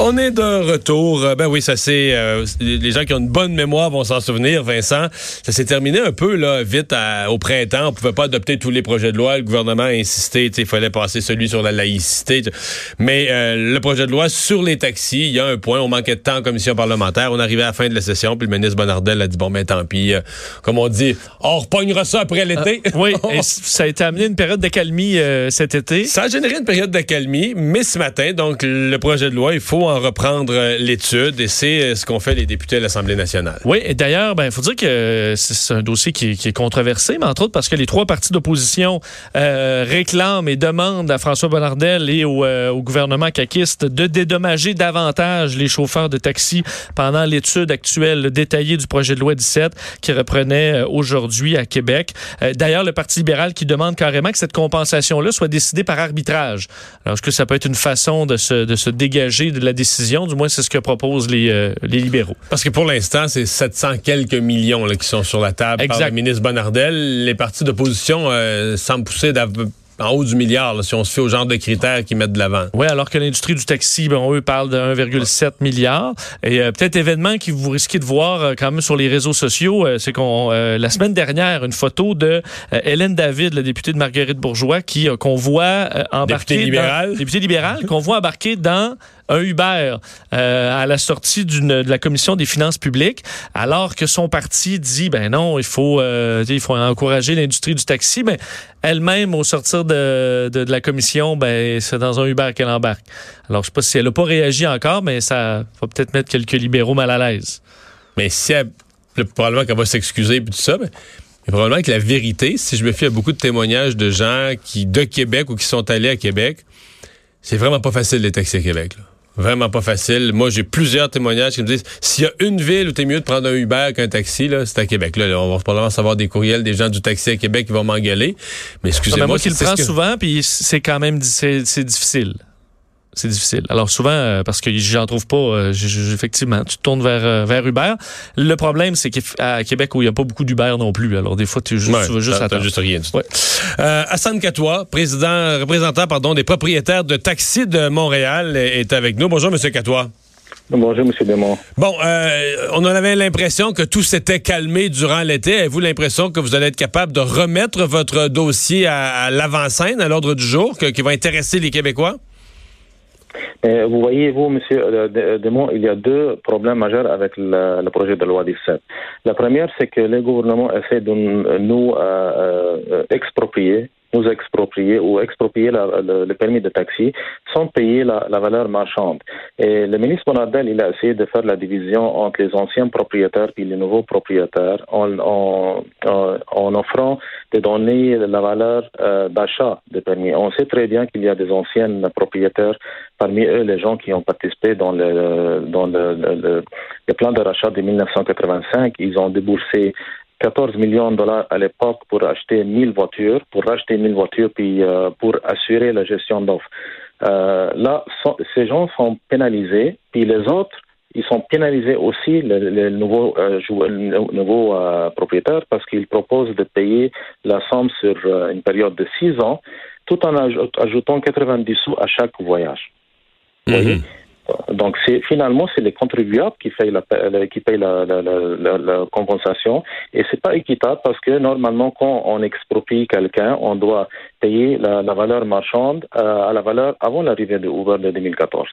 On est de retour. Euh, Ben oui, ça c'est euh, les gens qui ont une bonne mémoire vont s'en souvenir. Vincent, ça s'est terminé un peu là vite à- au printemps. On pouvait pas adopter tous les projets de loi. Le gouvernement a insisté. tu sais, Il fallait passer celui sur la laïcité. Mais euh, le projet de loi sur les taxis, il y a un point. On manquait de temps en commission parlementaire. On arrivait à la fin de la session, puis le ministre Bonardel a dit bon ben tant pis. euh, comme on dit, on repognera ça après l'été. Oui, et ça a été amené une période d'accalmie euh, cet été. Ça a généré une période d'accalmie, mais ce matin, donc, le projet de loi, il faut en reprendre euh, l'étude et c'est euh, ce qu'ont fait les députés à l'Assemblée nationale. Oui, et d'ailleurs, ben, il faut dire que c'est c'est un dossier qui, est controversé, mais entre autres parce que les trois partis d'opposition euh, réclament et demandent à François Bonnardel et au, euh, gouvernement caquiste de dédommager davantage les chauffeurs de taxi pendant l'étude actuelle détaillée du projet de loi 17 qui reprenait euh, aujourd'hui à Québec. Euh, d'ailleurs, le Parti libéral qui demande carrément que cette compensation-là soit décidée par arbitrage. Alors, est-ce que ça peut être une façon de se, de se dégager de la décision? Du moins, c'est ce que proposent les, euh, les libéraux. Parce que pour l'instant, c'est 700 quelques millions là, qui sont sur la table par Exact. le ministre Bonardel. Les partis d'opposition euh, semblent pousser en haut du milliard là, si on se fait au genre de critères qu'ils mettent de l'avant. Oui, alors que l'industrie du taxi, bon, eux parlent de 1,7 milliard. Et euh, peut-être événement que vous risquez de voir euh, quand même sur les réseaux sociaux, euh, c'est qu'on la semaine dernière une photo de Hélène David, la députée de Marguerite Bourgeois, qui qu'on voit embarquer Députée libérale. dans, députée libérale, qu'on voit embarquer dans un Uber euh, à la sortie de la commission des finances publiques, alors que son parti dit ben non, il faut euh, il faut encourager l'industrie du taxi, mais elle-même au sortir de, de, la commission, ben c'est dans un Uber qu'elle embarque. Alors je sais pas si elle a pas réagi encore, mais ça va peut-être mettre quelques libéraux mal à l'aise. Mais si elle, le- probablement qu'elle va s'excuser et tout ça, mais, mais probablement que la vérité, si je me fie à beaucoup de témoignages de gens qui de Québec ou qui sont allés à Québec, c'est vraiment pas facile les taxis à Québec. là. Vraiment pas facile. Moi, j'ai plusieurs témoignages qui me disent s'il y a une ville où t'es mieux de prendre un Uber qu'un taxi, là, c'est à Québec. Là, on va probablement savoir des courriels des gens du taxi à Québec qui vont m'engueuler. Mais Ah, excusez-moi, moi qui le prends que- souvent, puis c'est quand même c'est difficile. C'est difficile. Alors souvent, euh, parce que j'en trouve pas, euh, j- j- effectivement, tu te tournes vers, euh, vers Uber. Le problème, c'est qu'à Québec, où il n'y a pas beaucoup d'Uber non plus. Alors des fois, tu, juste, Ouais, tu veux juste attendre. juste rien. Ouais. Euh, Hassan Katoua, président, représentant pardon, des propriétaires de taxis de Montréal, est avec nous. Bonjour, Monsieur Katoua. Bonjour, M. Demont. Bon, euh, on en avait l'impression que tout s'était calmé durant l'été. Avez-vous l'impression que vous allez être capable de remettre votre dossier à, à l'avant-scène, à l'ordre du jour, que- qui va intéresser les Québécois? Euh, vous voyez, vous, M. Demont, il y a deux problèmes majeurs avec le, le projet de loi 17. La première, c'est que le gouvernement essaie de nous euh, euh, exproprier nous exproprier ou exproprier le, permis de taxi sans payer la, valeur marchande. Et le ministre Bonardel, il a essayé de faire la division entre les anciens propriétaires et les nouveaux propriétaires en, offrant de donner la valeur euh, d'achat des permis. On sait très bien qu'il y a des anciens propriétaires, parmi eux les gens qui ont participé dans le, dans le plan de rachat de 1985. Ils ont déboursé 14 millions de dollars à l'époque pour acheter 1000 voitures, pour racheter 1000 voitures, puis euh, pour assurer la gestion d'offres. Euh, là, ces gens sont pénalisés, puis les autres, ils sont pénalisés aussi, les, nouveaux, euh, jou- les nouveaux propriétaires, parce qu'ils proposent de payer la somme sur une période de 6 ans, tout en aj- ajoutant 90 sous à chaque voyage. Donc, c'est finalement, c'est les contribuables qui payent la, qui payent la, la, la, la- compensation. Et c'est pas équitable parce que normalement, quand on exproprie quelqu'un, on doit payer la, valeur marchande euh, à la valeur avant l'arrivée de Uber de 2014.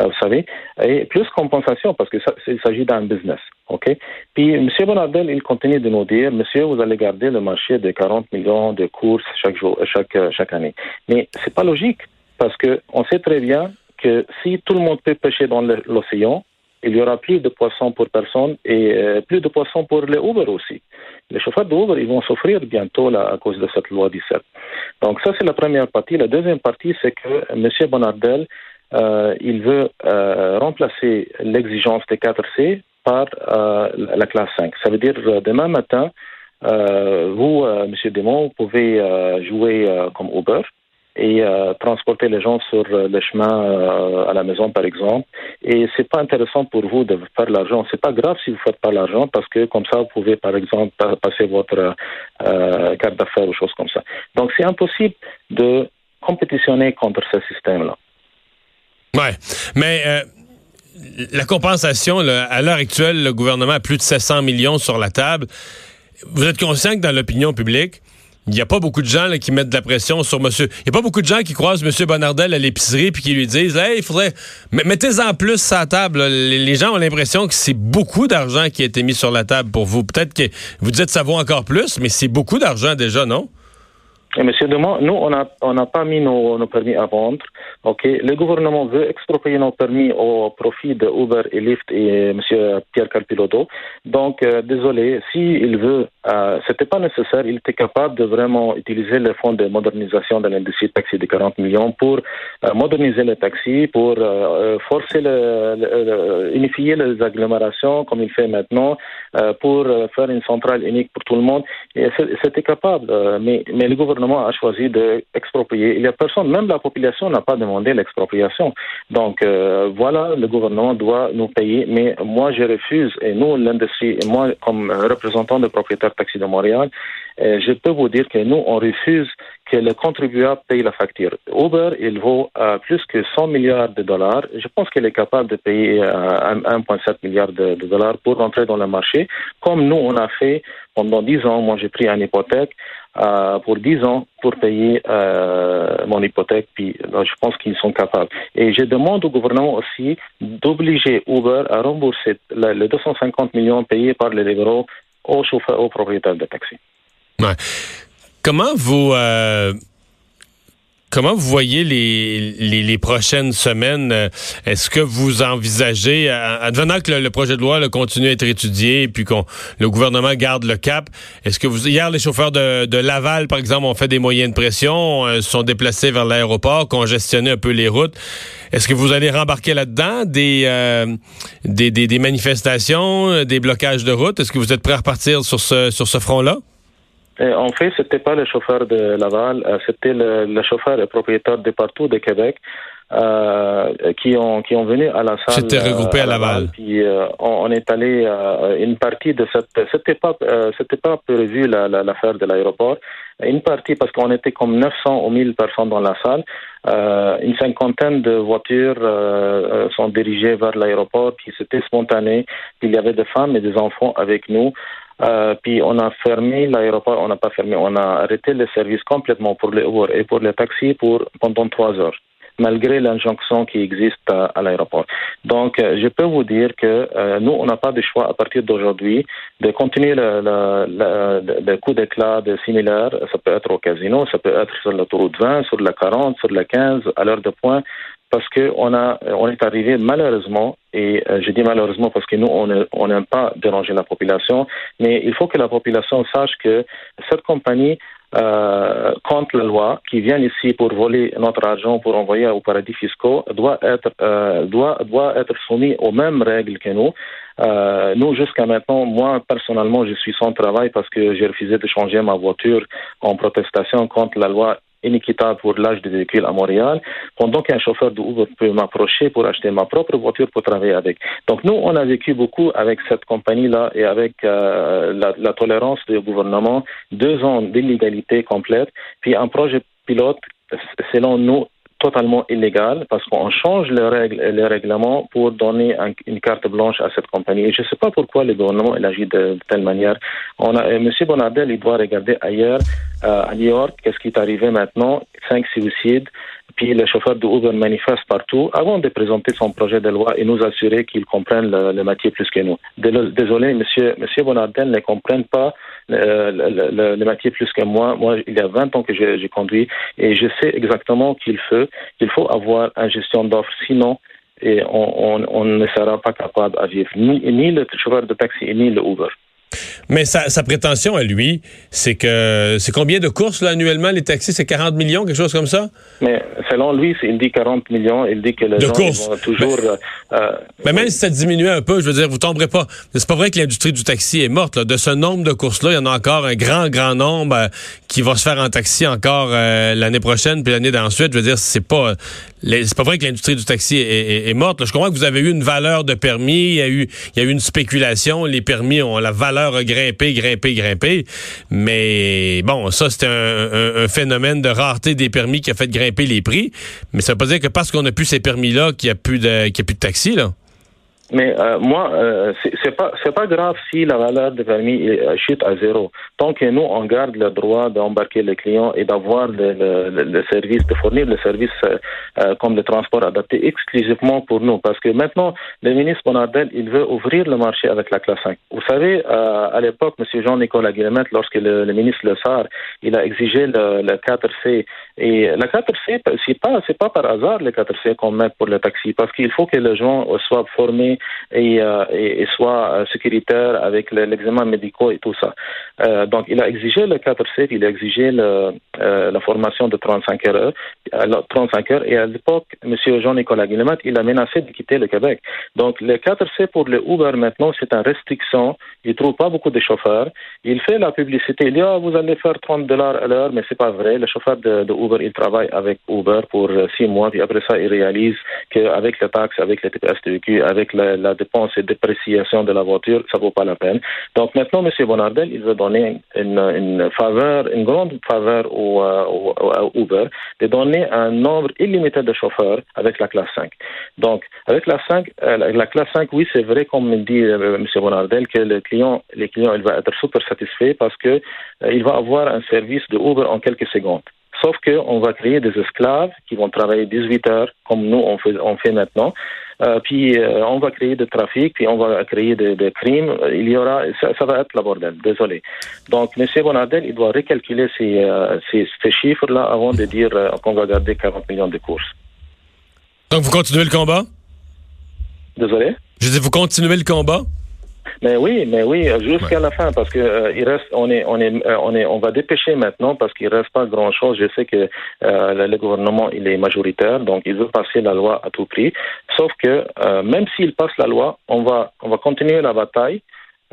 Euh, vous savez, et plus compensation parce que ça, il s'agit d'un business, ok? Puis M. Bonardel, il continue de nous dire, Monsieur, vous allez garder le marché de 40 millions de courses chaque jour, chaque chaque année. Mais c'est pas logique parce que on sait très bien que si tout le monde peut pêcher dans l'océan il y aura plus de poissons pour personne et euh, plus de poissons pour les Uber aussi. Les chauffeurs de Uber, ils vont souffrir bientôt à cause de cette loi 17. Donc ça, c'est la première partie. La deuxième partie, c'est que M. Bonardel, euh, il veut euh, remplacer l'exigence des 4C par la classe 5. Ça veut dire demain matin, vous, M. Desmond, vous pouvez jouer comme Uber et transporter les gens sur le chemin à la maison, par exemple. Et c'est pas intéressant pour vous de faire l'argent. C'est pas grave si vous faites pas l'argent parce que comme ça, vous pouvez, par exemple, passer votre carte d'affaires ou choses comme ça. Donc, c'est impossible de compétitionner contre ce système-là. Ouais, mais la compensation, à l'heure actuelle, le gouvernement a plus de 700 millions sur la table. Vous êtes conscient que dans l'opinion publique, il n'y a pas beaucoup de gens qui mettent de la pression sur monsieur. Il n'y a pas beaucoup de gens qui croisent monsieur Bonardel à l'épicerie puis qui lui disent Hey, il faudrait. Mettez-en plus la table. Les gens ont l'impression que c'est beaucoup d'argent qui a été mis sur la table pour vous. Peut-être que vous dites ça vaut encore plus, mais c'est beaucoup d'argent déjà, non? Monsieur Demont, nous, on n'a on a pas mis nos, nos, permis à vendre. Ok, Le gouvernement veut exproprier nos permis au profit de Uber et Lyft et Monsieur Pierre Carpiloto. Donc, euh, désolé, s'il veut, euh, c'était pas nécessaire. Il était capable de vraiment utiliser le fonds de modernisation de l'industrie taxi de 40 millions pour euh, moderniser les taxis, pour euh, forcer le, unifier les agglomérations comme il fait maintenant, pour faire une centrale unique pour tout le monde. C'était capable, mais, mais le gouvernement a choisi d'exproprier. Il n'y a personne, même la population n'a pas demandé l'expropriation. Donc euh, voilà, le gouvernement doit nous payer, mais moi je refuse, et nous, l'industrie, et moi comme représentant des propriétaires taxis de Montréal, euh, je peux vous dire que nous, on refuse que le contribuable paye la facture. Uber, il vaut euh, plus que 100 milliards de dollars. Je pense qu'il est capable de payer 1,7 milliard de, de, dollars pour rentrer dans le marché, comme nous, on a fait pendant 10 ans. Moi, j'ai pris une hypothèque euh, pour 10 ans pour payer euh, mon hypothèque, puis je pense qu'ils sont capables. Et je demande au gouvernement aussi d'obliger Uber à rembourser les 250 millions payés par les libéraux aux chauffeurs, aux propriétaires de taxis. Comment vous... Comment vous voyez les, les, prochaines semaines? Euh, est-ce que vous envisagez, advenant que le, projet de loi continue à être étudié et puis que le gouvernement garde le cap, est-ce que vous hier les chauffeurs de, Laval, par exemple, ont fait des moyens de pression, euh, sont déplacés vers l'aéroport, congestionné un peu les routes? Est-ce que vous allez rembarquer là-dedans des, euh, des, des, manifestations, des blocages de route? Est-ce que vous êtes prêt à repartir sur ce, sur ce front-là? En fait, c'était pas le chauffeur de Laval, euh, c'était le, le, chauffeur et propriétaire de partout de Québec euh, qui ont qui ont venu à la salle. C'était regroupé à, Laval. Puis euh, on, est allé euh, une partie de cette. C'était pas c'était pas prévu l'affaire la, de l'aéroport. Une partie parce qu'on était comme 900 ou 1000 personnes dans la salle. une cinquantaine de voitures sont dirigées vers l'aéroport. Puis c'était spontané. Puis il y avait des femmes et des enfants avec nous. Euh, puis on a fermé l'aéroport, on n'a pas fermé, on a arrêté le service complètement pour les Uber et pour les taxis pour pendant trois heures malgré l'injonction qui existe à, l'aéroport. Donc, euh, je peux vous dire que euh, nous, on n'a pas de choix à partir d'aujourd'hui de continuer le, le, le, coup d'éclat de similaire. Ça peut être au casino, ça peut être sur l'autoroute 20, sur la 40, sur la 15, à l'heure de point parce qu'on on est arrivé malheureusement, et euh, je dis malheureusement parce que nous, on n'aime pas déranger la population, mais il faut que la population sache que cette compagnie euh, contre la loi, qui vient ici pour voler notre argent, pour envoyer au paradis fiscaux, doit être, euh, doit, doit être soumis aux mêmes règles que nous. Euh, nous, jusqu'à maintenant, moi, personnellement, je suis sans travail parce que j'ai refusé de changer ma voiture en protestation contre la loi inéquitable pour l'âge des véhicules à Montréal, pendant qu'un chauffeur de Uber peut m'approcher pour acheter ma propre voiture pour travailler avec. Donc nous, on a vécu beaucoup avec cette compagnie-là et avec euh, la, la, tolérance du gouvernement, deux ans d'illégalité complète, puis un projet pilote, selon nous, totalement illégal parce qu'on change les règles et les règlements pour donner une carte blanche à cette compagnie. Et je ne sais pas pourquoi le gouvernement agit de, telle manière. On a, M. Bonardel, il doit regarder ailleurs, euh, à New York, qu'est-ce qui est arrivé maintenant, cinq suicides, puis les chauffeurs de Uber manifestent partout avant de présenter son projet de loi et nous assurer qu'ils comprennent le, le, métier plus que nous. Désolé, monsieur, monsieur Bonardel ne comprenne pas euh, le, le, métier plus que moi. Moi, il y a 20 ans que j'ai conduit et je sais exactement qu'il faut, qu'il faut avoir une gestion d'offres. Sinon, on, on, on ne sera pas capable à vivre, ni, ni le chauffeur de taxi, ni le Uber. Mais sa, sa, prétention à lui, c'est que c'est combien de courses là, annuellement les taxis? C'est 40 millions, quelque chose comme ça? Mais selon lui, il dit 40 millions. Il dit que les de gens courses. vont toujours. Mais, euh, mais même si ça diminuait un peu, je veux dire, vous tomberez pas. C'est pas vrai que l'industrie du taxi est morte. Là. De ce nombre de courses-là, il y en a encore un grand, grand nombre euh, qui va se faire en taxi encore euh, l'année prochaine puis l'année d'ensuite. Je veux dire, c'est pas c'est pas vrai que l'industrie du taxi est, morte. Là. Je comprends que vous avez eu une valeur de permis, il y a eu, une spéculation. Les permis ont la valeur a grimpé, grimpé, grimpé. Mais bon, ça c'est un, phénomène de rareté des permis qui a fait grimper les prix. Mais ça veut pas dire que parce qu'on a plus ces permis-là qu'il y a plus de, qu'il a plus de taxi là. Mais euh, moi, euh, c'est pas c'est pas grave si la valeur de permis euh, chute à zéro. Tant que nous on garde le droit d'embarquer le client et d'avoir le, le, service, de fournir le service euh, comme le transport adapté exclusivement pour nous, parce que maintenant le ministre Bonardel il veut ouvrir le marché avec la classe 5. Vous savez, à l'époque, M. Jean-Nicolas Guillemette, lorsque le, ministre Le Sar, il a exigé le, le 4C et la 4C, c'est pas c'est pas par hasard le 4C qu'on met pour le taxi, parce qu'il faut que les gens soient formés et, euh, et, soit sécuritaire avec l'examen médical et tout ça. Euh, donc, il a exigé le 4C, il a exigé le, euh, la formation de 35 heures, 35 heures, et à l'époque, M. Jean-Nicolas Guillemet, il a menacé de quitter le Québec. Donc, le 4C pour le Uber maintenant, c'est une restriction. Il ne trouve pas beaucoup de chauffeurs. Il fait la publicité. Il dit, ah, vous allez faire 30 dollars à l'heure, mais c'est pas vrai. Le chauffeur de, Uber, il travaille avec Uber pour six mois, puis après ça, il réalise qu'avec les taxes, avec les TPS avec la la, dépense et dépréciation de la voiture, ça vaut pas la peine. Donc maintenant, M. Bonardel, il veut donner une, faveur, une grande faveur au, euh, Uber, de donner un nombre illimité de chauffeurs avec la classe 5. Donc, avec la 5, euh, la, classe 5, oui, c'est vrai, comme dit euh, M. Bonardel, que le client, les clients, il va être super satisfait parce que euh, il va avoir un service de Uber en quelques secondes. Sauf qu'on va créer des esclaves qui vont travailler 18 heures, comme nous on fait, on fait maintenant. Euh, puis euh, on va créer du trafic, puis on va créer des de crimes. Il y aura, ça, ça, va être la bordel. Désolé. Donc, M. Bonardel, il doit recalculer ces, euh, ces, ces chiffres-là avant de dire euh, qu'on va garder 40 millions de courses. Donc, vous continuez le combat? Désolé? Je dis, vous continuez le combat? Mais oui, mais oui, jusqu'à ouais. la fin, parce que euh, il reste, on est, on est, euh, on est, on va dépêcher maintenant parce qu'il reste pas grand chose. Je sais que euh, le gouvernement il est majoritaire, donc il veut passer la loi à tout prix. Sauf que même s'il passe la loi, on va, on va continuer la bataille.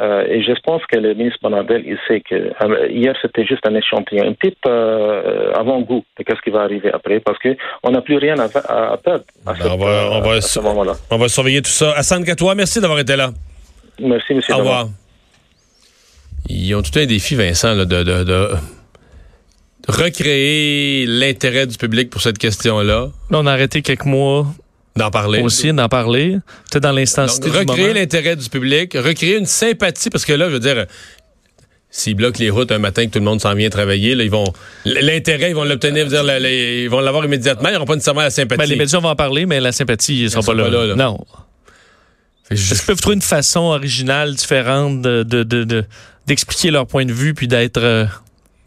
Euh, et je pense que le ministre Bonardel, il sait que euh, hier c'était juste un échantillon, un petit euh, avant-goût de ce qui va arriver après, parce que on n'a plus rien à, à, à perdre à, ben, on va, on va, à ce moment-là. On va surveiller tout ça. Hassan Katoua, merci d'avoir été là. Merci, monsieur. Au revoir. Ils ont tout un défi, Vincent, là, de, de, de, recréer l'intérêt du public pour cette question-là. Là, on a arrêté quelques mois d'en parler. Aussi, d'en parler. Peut-être dans l'instantité. Recréer l'intérêt du public, recréer une sympathie, parce que là, je veux dire, s'ils bloquent les routes un matin que tout le monde s'en vient travailler, là, ils vont l'intérêt, ils vont l'obtenir, ils vont l'avoir immédiatement, ils n'auront pas nécessairement la sympathie. Ben, les médias vont en parler, mais la sympathie, ils ne sont, pas, là, pas là, là. Non. Est-ce qu'ils peuvent trouver une façon originale, différente de, de, de, d'expliquer leur point de vue puis d'être euh,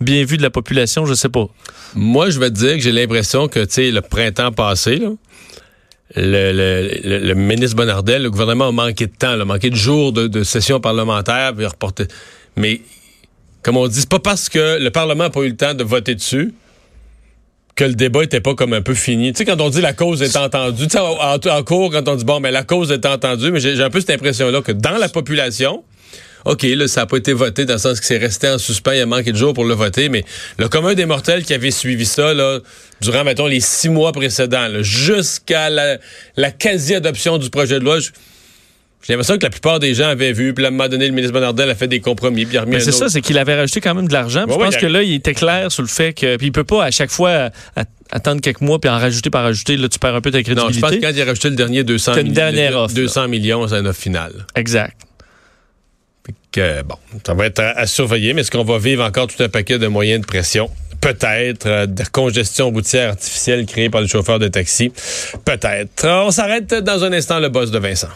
bien vu de la population? Je sais pas. Moi, je vais te dire que j'ai l'impression que, tu sais, le printemps passé, là, le, le, le, ministre Bonardel, le gouvernement a manqué de temps, a manqué de jours de, de session parlementaire, puis reporter. Mais, comme on dit, c'est pas parce que le Parlement n'a pas eu le temps de voter dessus que le débat était pas comme un peu fini. Tu sais, quand on dit la cause est entendue, tu sais, en, cours, quand on dit, bon, mais la cause est entendue, mais j'ai un peu cette impression-là que dans la population, OK, là, ça n'a pas été voté dans le sens que c'est resté en suspens, il a manqué de jours pour le voter, mais le commun des mortels qui avait suivi ça, là, durant, mettons, les six mois précédents, jusqu'à la, la quasi-adoption du projet de loi, j'ai l'impression que la plupart des gens avaient vu, puis à un moment donné, le ministre Bonardel a fait des compromis, puis il a remis Mais c'est ça, c'est qu'il avait rajouté quand même de l'argent. Ouais, je pense que là, il était clair sur le fait que. Puis il peut pas à chaque fois attendre quelques mois puis en rajouter par rajouter. Là, tu perds un peu ta crédibilité. Non, je pense que quand il a rajouté le dernier 200 millions. une dernière offre. 200 millions, c'est une offre finale. Exact. Que, bon, ça va être à, à surveiller, mais est-ce qu'on va vivre encore tout un paquet de moyens de pression? Peut-être. Euh, de congestion routière artificielle créée par les chauffeurs de taxi? Peut-être. On s'arrête dans un instant, le boss de Vincent.